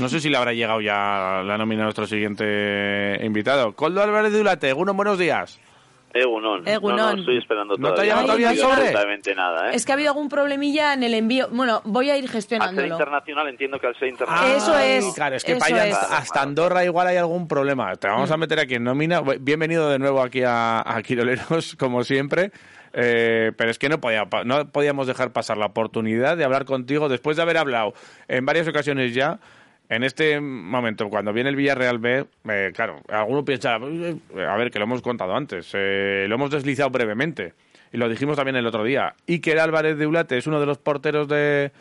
No sé si le habrá llegado ya la nómina a nuestro siguiente invitado. Coldo Álvarez de Ulate, unos buenos días. Egunon. Egunon. No, no, estoy esperando ¿No te todavía. ha llamado todavía el sobre? absolutamente nada, ¿eh? Es que ha habido algún problemilla en el envío. Bueno, voy a ir Al ser gestionándolo. internacional entiendo que al ser internacional... Eso Ay, es, Claro, es que eso para allá es. hasta, Andorra igual hay algún problema. Te vamos a meter aquí en nómina. Bienvenido de nuevo aquí a, a Quiroleros, como siempre. Eh, pero es que no, podía, pa- no podíamos dejar pasar la oportunidad de hablar contigo después de haber hablado en varias ocasiones ya. En este momento, cuando viene el Villarreal B, eh, claro, alguno piensa, "Eh, a ver, que lo hemos contado antes, eh, lo hemos deslizado brevemente, y lo dijimos también el otro día. Iker Álvarez de Ulate es uno de los porteros de,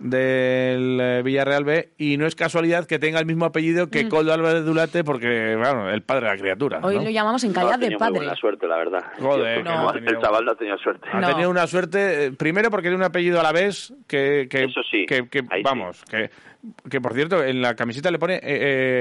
del eh, Villarreal B y no es casualidad que tenga el mismo apellido que Coldo Álvarez de Ulate porque, bueno, el padre de la criatura. Hoy ¿no? lo llamamos en No, calidad de padre. buena suerte, la verdad. Joder, no tenido- El chaval no ha tenido suerte. Ha No. tenido una suerte, eh, primero porque tiene un apellido a la vez que, que, Eso sí, que, que- ahí sí. vamos, que, que por cierto, en la camiseta le pone eh,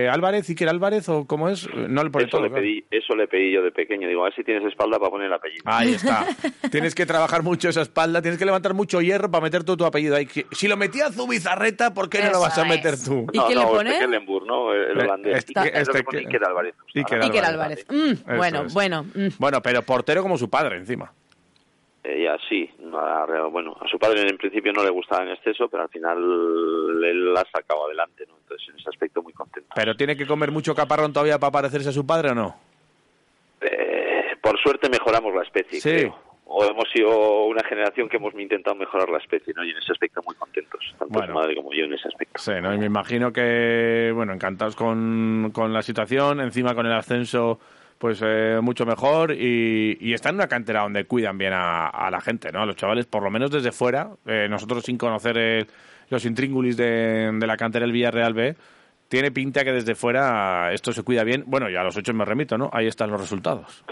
eh, Álvarez, Iker Álvarez o cómo es, no le pone Eso todo. le, claro. pedí, eso le pedí yo de pequeño. Digo, a ver si tienes espalda para poner el apellido. Ahí está. tienes que trabajar mucho esa espalda, tienes que levantar mucho hierro para meter tú tu apellido ahí. Que- Si lo metía Zubizarreta, ¿por qué no lo vas a es. meter tú? ¿Y no, qué no, le pone? Este Kellenburg, ¿no? El Eh, holandés. este- este creo que que- pone Iker Álvarez. Iker Álvarez. Álvarez. Mm, bueno, es. bueno. mm. Bueno, pero portero como su padre encima. Eh, ya sí, a- bueno, a su padre en principio no le gustaba en exceso, pero al final él la ha sacado adelante, ¿no? Entonces en ese aspecto muy contento. Pero tiene que comer mucho caparrón todavía para parecerse a su padre o no? Eh, por suerte mejoramos la especie, Sí. creo. O hemos sido una generación que hemos intentado mejorar la especie, ¿no? Y en ese aspecto muy contentos, tanto Bueno. su madre como yo en ese aspecto. Sí, ¿no? Y me imagino que, bueno, encantados con, con la situación, encima con el ascenso, pues eh, mucho mejor. Y, y está en una cantera donde cuidan bien a, la gente, ¿no? A los chavales, por lo menos desde fuera, eh, nosotros sin conocer eh, los intríngulis de, la cantera del Villarreal B, tiene pinta que desde fuera esto se cuida bien. Bueno, y a los hechos me remito, ¿no? Ahí están los resultados.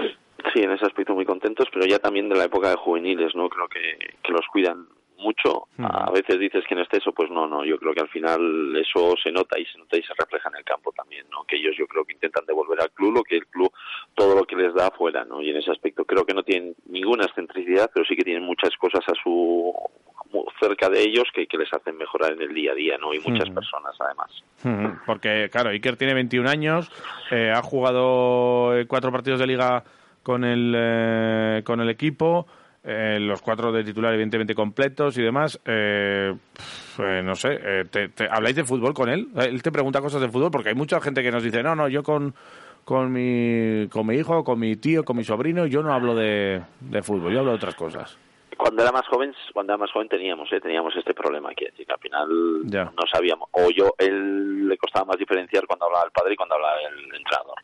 Sí, en ese aspecto muy contentos, pero ya también de la época de juveniles, ¿no? Creo que los cuidan mucho. A veces dices que en exceso, pues no, no. Yo creo que al final eso se nota y se nota y se refleja en el campo también, ¿no? Que ellos yo creo que intentan devolver al club lo que el club, todo lo que les da afuera, ¿no? Y en ese aspecto creo que no tienen ninguna excentricidad, pero sí que tienen muchas cosas a su cerca de ellos que, que les hacen mejorar en el día a día, ¿no? Y muchas personas además. Porque, claro, Iker tiene 21 años, eh, ha jugado eh, cuatro partidos de liga con el, eh, con el equipo, eh, los cuatro de titular evidentemente completos y demás. Eh, eh, no sé, eh, te- te- ¿habláis de fútbol con él? Eh, Él te pregunta cosas de fútbol porque hay mucha gente que nos dice, no, no, yo con, con, mi, con mi hijo, con mi tío, con mi sobrino, yo no hablo de fútbol, yo hablo de otras cosas. Cuando era más joven, cuando era más joven teníamos, ¿eh? teníamos este problema, decir, que al final Ya. no sabíamos, o yo, él le costaba más diferenciar cuando hablaba el padre y cuando hablaba el entrenador.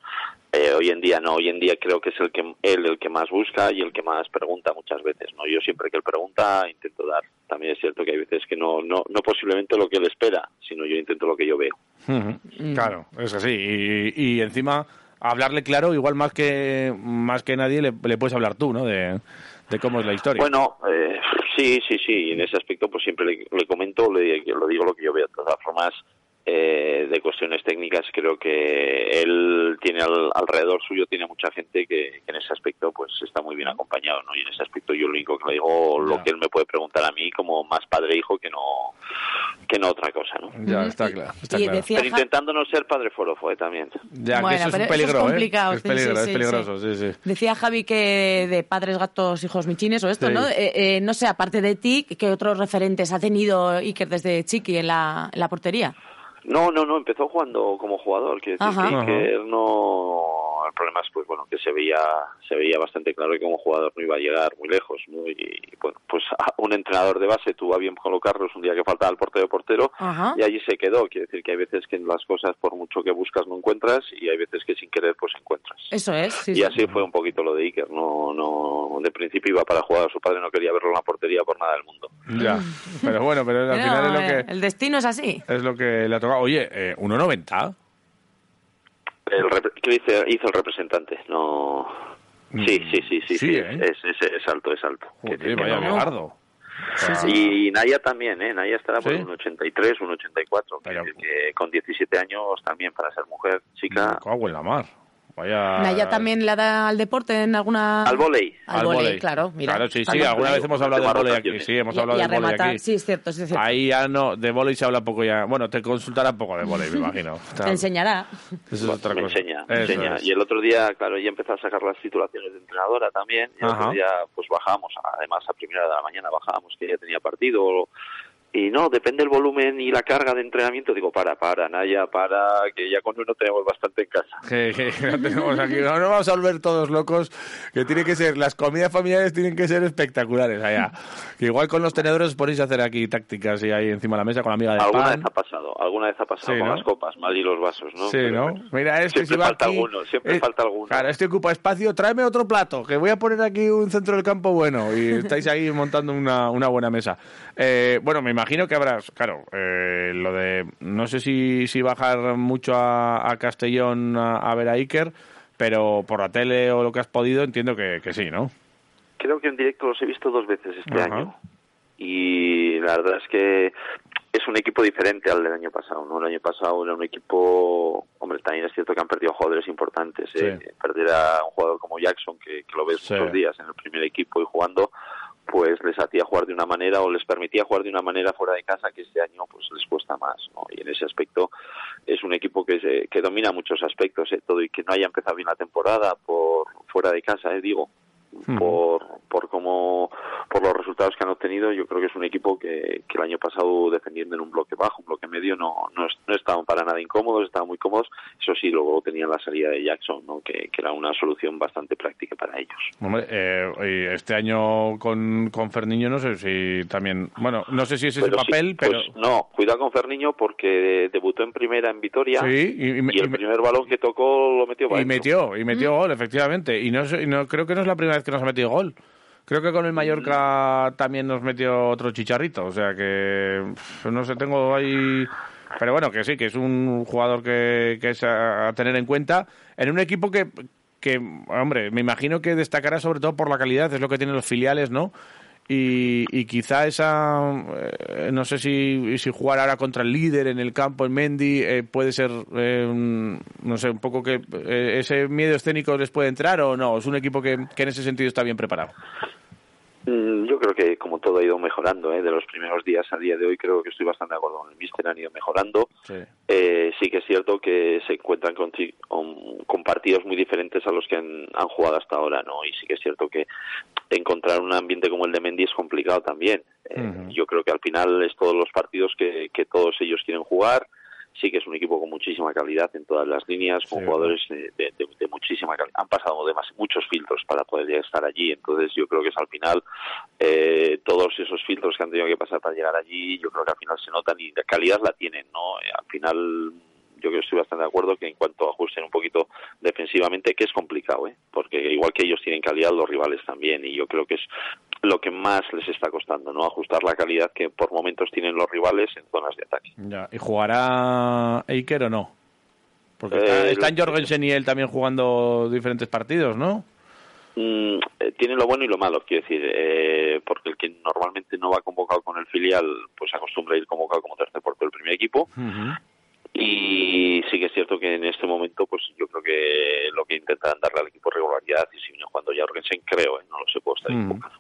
Eh, hoy en día no, hoy en día creo que es el que él el que más busca y el que más pregunta muchas veces, ¿no? Yo siempre que él pregunta intento dar. También es cierto que hay veces que no, no, no posiblemente lo que él espera, sino yo intento lo que yo veo. Ujú, Claro, es así. Y, y encima, hablarle claro, igual más que más que nadie le, le puedes hablar tú, ¿no? De, de cómo es la historia. Bueno, eh, sí, sí, sí. En ese aspecto, pues siempre le, le comento, le, lo digo lo que yo veo. De todas formas, eh, de cuestiones técnicas, creo que él tiene al- alrededor suyo, tiene mucha gente que, que en ese aspecto, pues está muy bien acompañado, ¿no? Y en ese aspecto yo lo único que le digo, Ya. lo que él me puede preguntar a mí como más padre e hijo que no, que no otra cosa, ¿no? ya, está claro. Está y claro. decía Pero intentando no ser padre forofo, eh, también. Ya, que eso es un eso es peligro, ¿eh? Es sí, peligro, sí, es sí, peligroso, sí, sí. Decía Javi que de padres gatos, hijos michines o esto, Sí. ¿no? Eh, eh, no sé, aparte de ti, ¿qué otros referentes ha tenido Iker desde chiqui en la, en la portería? No, no, no, empezó jugando como jugador, quiero decir que no El problema es, pues bueno, que se veía, se veía bastante claro que como jugador no iba a llegar muy lejos, ¿no? Y, bueno, pues un entrenador de base tuvo a bien colocarlos un día que faltaba el portero portero y allí se quedó. Quiere decir que hay veces que en las cosas, por mucho que buscas, no encuentras y hay veces que sin querer, pues encuentras. Eso es. y así fue un poquito lo de Iker. No, no, de principio iba para jugar a su padre, no quería verlo en la portería por nada del mundo. Ya, pero bueno, pero al final es lo que... El destino es así. Es lo que le ha tocado. Oye, eh, 1.90 el ¿Qué hizo, hizo el representante? No. Sí, sí, sí, sí. sí, ¿eh? es, es, es, alto, es alto. Joder, vaya no. Y Naya también, ¿eh? Naya estará por un 83, un 84. Pero... Que, que con 17 años también para ser mujer, chica. Cago en la mar. Vaya... ¿Naya también la da al deporte en alguna...? Al volei. Al, volei, claro. Mira, claro, sí, sí, alguna vez hemos hablado de volei aquí. Sí, hemos hablado de volei aquí. Sí, es cierto, sí, es cierto. Ahí ya no, de volei se habla poco ya. Bueno, te consultará un poco de volei, me imagino. Te enseñará. Eso es otra me cosa. enseña, me enseña. Es. Y el otro día, claro, ella empezó a sacar las titulaciones de entrenadora también. Y el otro día, pues bajábamos, además a primera de la mañana bajábamos que ella tenía partido y no, depende el volumen y la carga de entrenamiento. Digo, para, para, Naya, para, que ya con uno tenemos bastante en casa. Que, que, que no tenemos aquí, no vamos a volver todos locos, que tiene que ser, las comidas familiares tienen que ser espectaculares allá. Que igual con los tenedores podéis hacer aquí tácticas y ahí encima de la mesa con la amiga de Alguna pan. vez ha pasado, alguna vez ha pasado Sí, con ¿no? las copas, mal y los vasos, ¿no? Sí, Pero ¿no? bueno, Mira, este siempre si va falta aquí- alguno, siempre eh, falta alguno. Claro, este ocupa espacio, tráeme otro plato, que voy a poner aquí un centro del campo bueno y estáis ahí montando una, una buena mesa. Eh, bueno, me imagino que habrás, claro, eh, lo de, no sé si, si bajar mucho a, a Castellón a, a ver a Iker, pero por la tele o lo que has podido entiendo que, que sí, ¿no? Creo que en directo los he visto dos veces este año. Y la verdad es que es un equipo diferente al del año pasado, ¿no? El año pasado era un equipo, hombre, también es cierto que han perdido jugadores importantes, ¿eh? Sí. Perder a un jugador como Jackson, que, que lo ves Sí. muchos días en el primer equipo y jugando, pues les hacía jugar de una manera o les permitía jugar de una manera fuera de casa que este año pues les cuesta más, ¿no? Y en ese aspecto es un equipo que, se- que domina muchos aspectos, ¿eh? Todo y que no haya empezado bien la temporada por fuera de casa, ¿eh? Digo, Ujú. por por cómo yo creo que es un equipo que, que el año pasado defendiendo en un bloque bajo un bloque medio no no, no estaban para nada incómodos estaban muy cómodos eso sí luego tenían la salida de Jackson no que, que era una solución bastante práctica para ellos Hombre, eh, este año con, con Ferniño no sé si también, bueno, no sé si es ese Pero sí, papel, pero... pues no cuidado con Ferniño porque debutó en primera en Vitoria Sí, y, y- y el y- primer balón que tocó lo metió Y adentro. metió, y metió gol, efectivamente. Y no, no creo que no es la primera vez que nos ha metido gol. Creo que con el Mallorca también nos metió otro chicharrito. O sea que, no sé, tengo ahí... Pero bueno, que sí, que es un jugador que, que es a, tener en cuenta en un equipo que, que, hombre, me imagino que destacará sobre todo por la calidad, es lo que tienen los filiales, ¿no? Y, y quizá esa, eh, no sé si, si jugar ahora contra el líder en el campo, en Mendy, eh, puede ser, eh, no sé, un poco que eh, ese miedo escénico les puede entrar o no, es un equipo que, que en ese sentido está bien preparado. Mm, Yo creo que como todo ha ido mejorando, ¿eh? de los primeros días al día de hoy, creo que estoy bastante de acuerdo con el míster, han ido mejorando. Sí. Eh, sí que es cierto que se encuentran con, con- partidos muy diferentes a los que han, han jugado hasta ahora, ¿no? Y sí que es cierto que encontrar un ambiente como el de Mendy es complicado también. Eh. Yo creo que al final es todos los partidos que, que todos ellos quieren jugar. Sí que es un equipo con muchísima calidad en todas las líneas, con Sí, jugadores de, de- de- muchísima calidad. Han pasado además muchos filtros para poder estar allí, entonces yo creo que es al final eh, todos esos filtros que han tenido que pasar para llegar allí, yo creo que al final se notan y de calidad la tienen, ¿no? Eh, al final yo creo que estoy bastante de acuerdo que en cuanto ajusten un poquito defensivamente, que es complicado, ¿eh? Porque igual que ellos tienen calidad, los rivales también, y yo creo que es lo que más les está costando, ¿no? Ajustar la calidad que por momentos tienen los rivales en zonas de ataque. Ya. ¿Y jugará Eiker o no? Porque Eh, está, están Jorgensen y él también jugando diferentes partidos, ¿no? Mm, eh, tiene lo bueno y lo malo, quiero decir, eh, porque el que normalmente no va convocado con el filial, pues acostumbra a ir convocado como tercer portero del primer equipo. Y sí que es cierto que en este momento, pues yo creo que lo que intentarán darle al equipo es regularidad y si viene jugando Jorgensen, creo, ¿eh? no lo sé, puedo estar Mm. equivocado.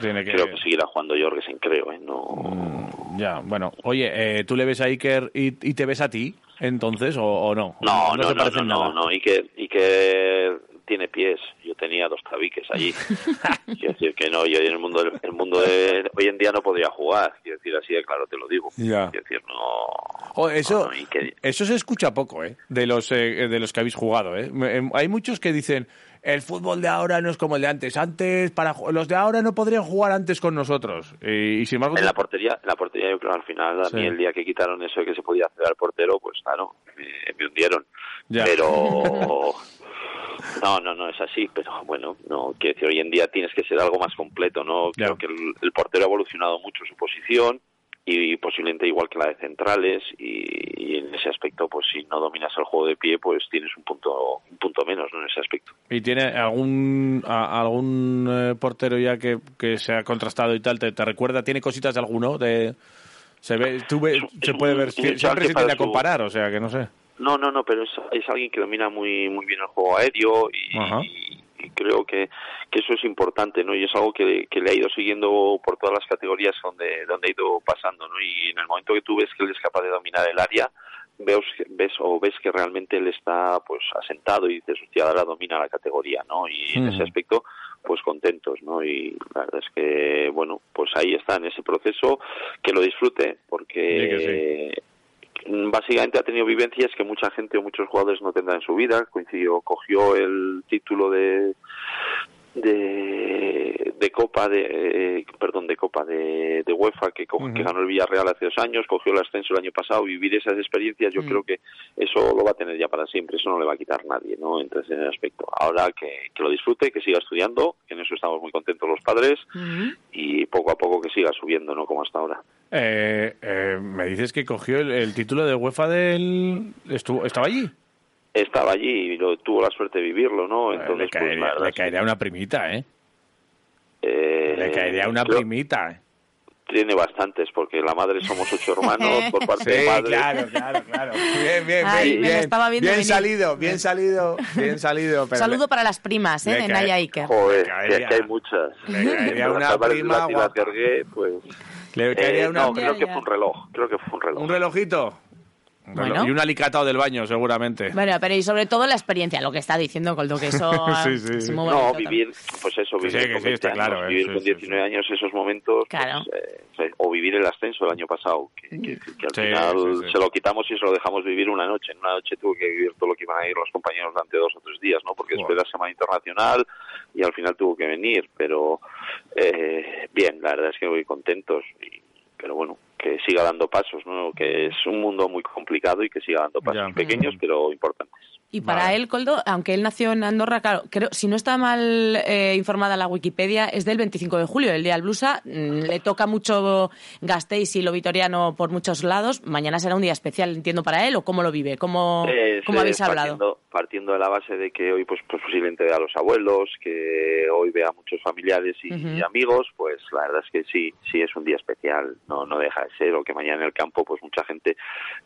Tiene que... Creo que seguirá jugando Jorgensen, creo, ¿eh? No... Mm, Ya, bueno. Oye, eh, ¿tú le ves a Iker y, y te ves a ti entonces o, o no? No, no, se no, no, no, y que, y que tiene pies. Yo tenía dos tabiques allí. quiero decir que no, yo en el mundo, del, el mundo de hoy en día no podría jugar. Quiero decir así de claro, te lo digo. Ya. Quiero decir, no. Joder, eso, no, no, y que- eso se escucha poco, ¿eh? De los, eh, de los que habéis jugado, ¿eh? Me- em, Hay muchos que dicen, el fútbol de ahora no es como el de antes. Antes, para los de ahora no podrían jugar antes con nosotros. Y, y sin embargo... En la portería, en la portería yo creo al final, a Sí. mí el día que quitaron eso de que se podía hacer al portero, pues claro, me, me hundieron. Ya. Pero no, no, no es así, pero bueno, no quiero decir, hoy en día tienes que ser algo más completo, ¿no? Creo que el, el portero ha evolucionado mucho su posición y posiblemente igual que la de centrales y, y en ese aspecto pues si no dominas el juego de pie pues tienes un punto un punto menos ¿no? en ese aspecto ¿Y tiene algún a- algún eh, portero ya que, que se ha contrastado y tal? ¿Te, te recuerda? ¿Tiene cositas de alguno? De, se ve, tú ve- un- se puede ver, siempre se tiende a comparar, o sea que no sé. No, no, no, pero es, es alguien que domina muy muy bien el juego aéreo y- y creo que, que eso es importante, ¿no? Y es algo que, que le ha ido siguiendo por todas las categorías donde, donde ha ido pasando, ¿no? Y en el momento que tú ves que él es capaz de dominar el área, ves, ves o ves que realmente él está pues asentado y dices, hostia, ahora domina la categoría, ¿no? Y en Ujú. ese aspecto, pues contentos, ¿no? Y la verdad es que, bueno, pues ahí está en ese proceso, que lo disfrute, porque básicamente ha tenido vivencias que mucha gente o muchos jugadores no tendrán en su vida. Coincidió, cogió el título de de, de Copa de eh, perdón de Copa de, de UEFA que, que ganó el Villarreal hace dos años, cogió el ascenso el año pasado, vivir esas experiencias, yo creo que eso lo va a tener ya para siempre, eso no le va a quitar nadie, ¿no? Entonces en ese aspecto, ahora que, que lo disfrute, que siga estudiando, que en eso estamos muy contentos los padres y poco a poco que siga subiendo, ¿no? Como hasta ahora. Eh, eh, me dices que cogió el, el título de UEFA del... Estuvo, ¿Estaba allí? estaba allí y lo, tuvo la suerte de vivirlo, ¿no? Entonces, le, pues, caería, le caería una primita, ¿eh? Le caería una creo- primita. ¿eh? Tiene bastantes, porque la madre somos ocho hermanos por parte de Sí, padre. claro, claro, claro. Bien, bien, Ay, bien. bien, estaba viendo bien salido, bien salido, bien salido. pero Saludo para las primas, ¿eh? De Naya Iker. Joder, que hay muchas. le caería una prima Lati, las guapa. Gargué, pues... Le, caería eh, una... no, creo Ya, que fue un reloj. Creo que fue un reloj. ¿Un relojito? Un reloj. Bueno. Y un alicatado del baño, seguramente. Bueno, pero y sobre todo la experiencia, lo que está diciendo Coldo, que eso Sí, sí, es sí. muy No, vivir, pues eso, sí, vivir que con sí, está 20 años, claro, eh, vivir sí, con sí, 19 años esos momentos, pues, Claro. eh, o vivir el ascenso el año pasado, que, que- que al Sí, final sí, sí. se lo quitamos y se lo dejamos vivir una noche. En una noche tuvo que vivir todo lo que iban a ir los compañeros durante dos o tres días, ¿no? Porque después de la semana internacional y al final tuvo que venir, pero eh, bien, la verdad es que muy contentos, y- pero bueno, que siga dando pasos, ¿no? Que es un mundo muy complicado y que siga dando pasos Ya. pequeños pero importantes. Y para Vale. él, Coldo, aunque él nació en Andorra, claro, creo, si no está mal eh, informada la Wikipedia, es del 25 de julio, el día del Blusa. Mm, Le toca mucho Gasteiz y lo vitoriano por muchos lados. Mañana será un día especial, entiendo, para él, ¿o cómo lo vive? ¿Cómo, Es, cómo habéis eh, hablado? Partiendo de la base de que hoy pues, pues posiblemente vea a los abuelos, que hoy vea a muchos familiares y, amigos, pues la verdad es que sí, sí es un día especial, no no deja de ser, o que mañana en el campo pues mucha gente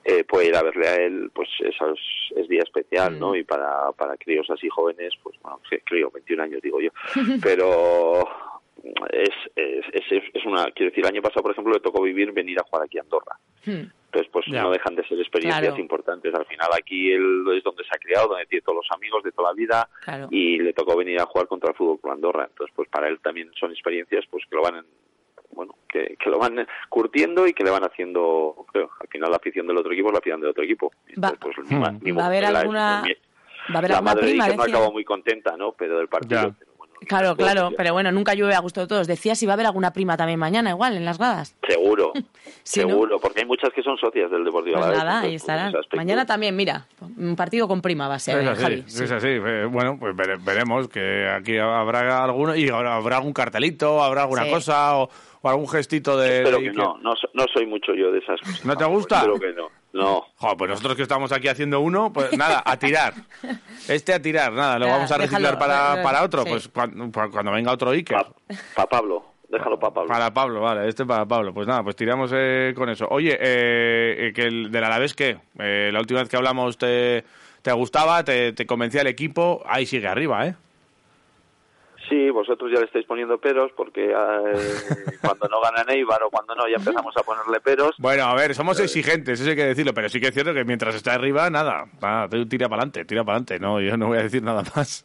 eh, puede ir a verle a él, pues eso es, es día especial, ¿no? Y para, para críos así jóvenes, pues bueno, sí, crío, 21 años digo yo, pero es, es, es, es una, quiero decir, el año pasado por ejemplo le tocó vivir, venir a jugar aquí a Andorra. Hmm. Entonces, pues Ya. no dejan de ser experiencias Claro. importantes. Al final aquí él es donde se ha criado, donde tiene todos los amigos de toda la vida Claro. y le tocó venir a jugar contra el Fútbol Club Andorra. Entonces, pues para él también son experiencias pues que lo van bueno, que, que lo van curtiendo y que le van haciendo, creo, al final la afición del otro equipo es la afición del otro equipo. Va- Entonces, pues, mi mi ¿Va a haber la alguna- mi- Va a haber la alguna madre prima, no acabó muy contenta, ¿no? Pero del partido. Ya. Claro, pues, claro, pero bueno, nunca llueve a gusto de todos. Decía si va a haber alguna prima también mañana, igual, en las gradas. Seguro, Sí, ¿no? seguro, porque hay muchas que son socias del Deportivo Pues Alavés, nada, ahí pues, estarán. Mañana también, mira, un partido con prima va a ser, Es eh, así, Javi. sí. es así. Eh, Bueno, pues vere- veremos que aquí habrá alguno y habrá habrá algún cartelito, habrá alguna Sí. cosa o, o algún gestito de... Espero de que no, no soy mucho yo de esas cosas. ¿No te gusta? Espero que no. No, Joder, pues nosotros que estamos aquí haciendo uno, pues nada, a tirar. Este a tirar, nada, lo vamos a reciclar déjalo, para, para otro, sí. pues cuando, cuando venga otro Iker. para Pablo, déjalo para Pablo. Para Pablo, vale, este para Pablo. Pues nada, pues tiramos eh, con eso. Oye, eh, eh, que el del Alavés, ¿qué? Eh, la última vez que hablamos te, te gustaba, te, te convencía el equipo, ahí sigue arriba, ¿eh? Sí, vosotros ya le estáis poniendo peros porque eh, cuando no gana Neibar o cuando no ya empezamos a ponerle peros. Bueno, a ver, somos exigentes, eso hay que decirlo, pero sí que es cierto que mientras está arriba, nada, tira para adelante, tira para adelante, no, yo no voy a decir nada más.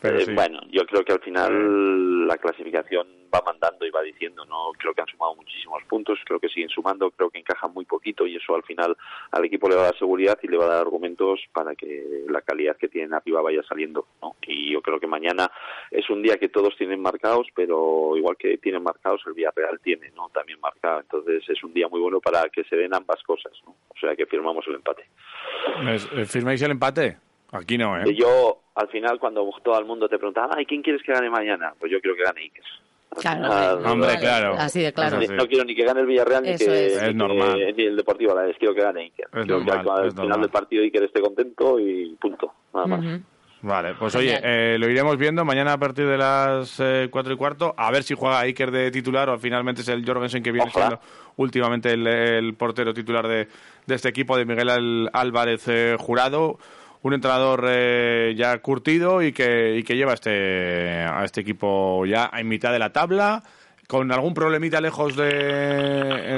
Pero Eh, sí. Bueno, yo creo que al final la clasificación va mandando y va diciendo, no creo que han sumado muchísimos puntos, creo que siguen sumando, creo que encajan muy poquito y eso al final al equipo le va a dar seguridad y le va a dar argumentos para que la calidad que tienen arriba vaya saliendo, ¿no? Y yo creo que mañana es un día que todos tienen marcados, pero igual que tienen marcados el Villarreal tiene, ¿no? También marcado, entonces es un día muy bueno para que se den ambas cosas, ¿no? O sea que firmamos el empate. ¿Es- eh, ¿Firmáis el empate? Aquí no, Y ¿eh? Yo, al final, cuando todo el mundo te pregunta, ay, ¿quién quieres que gane mañana? Pues yo quiero que gane Iker. Claro, final, Hombre, claro. Así de claro. No quiero ni que gane el Villarreal ni que, es. ni Es que- normal. ni el Deportivo Alavés. Quiero que gane Iker. Es Quiero que normal, al es final normal. del partido Iker esté contento y punto. Nada más. Ujú. Vale, pues oye, eh, lo iremos viendo mañana a partir de las eh, cuatro y cuarto, a ver si juega Iker de titular o finalmente es el Jorgensen que viene Ojalá. siendo últimamente el, el portero titular de, de este equipo, de Miguel Al- Álvarez eh, Jurado, un entrenador eh, ya curtido y que, y que lleva este, a este equipo ya en mitad de la tabla, con algún problemita lejos de,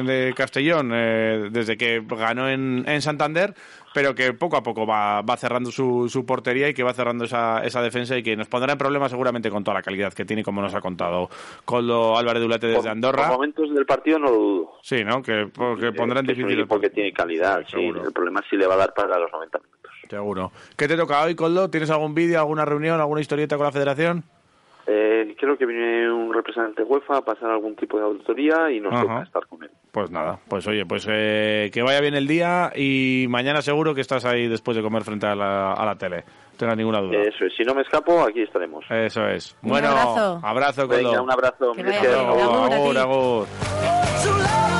de Castellón eh, desde que ganó en, en Santander, pero que poco a poco va, va cerrando su, su portería y que va cerrando esa, esa defensa y que nos pondrá en problemas seguramente con toda la calidad que tiene, como nos ha contado Coldo Álvarez Dulate desde Por- Andorra. Por momentos del partido no lo dudo. Sí, ¿no? Que, que pondrá en Que es un difícil el equipo que partido. tiene calidad. Sí. El problema es si le va a dar para los 90 minutos. Seguro. ¿Qué te toca hoy, Coldo? ¿Tienes algún vídeo, alguna reunión, alguna historieta con la federación? Eh, creo que viene un representante UEFA a pasar algún tipo de auditoría y nos Ajá. toca estar con él. Pues nada, pues oye, pues eh, que vaya bien el día y mañana seguro que estás ahí después de comer frente a la, a la tele. No tengas ninguna duda. Eso es. Si no me escapo, aquí estaremos. Eso es. Un bueno, abrazo. abrazo, Coldo. Venga, un abrazo. Que Gracias. vaya bien. Agur, Agur, a ti. agur, agur.